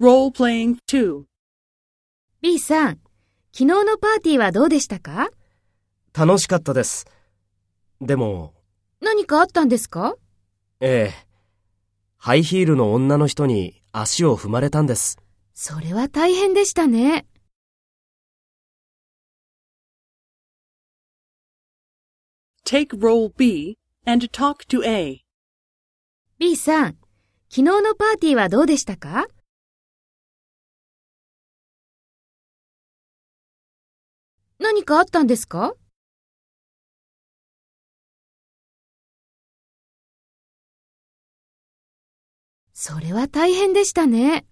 Role-playing 2. B さん、昨日のパーティーはどうでしたか？楽しかったです。でも、何かあったんですか？ええ、ハイヒールの女の人に足を踏まれたんです。それは大変でしたね。Take role B and talk to A. B さん、昨日のパーティーはどうでしたか？何かあったんですか？それは大変でしたね。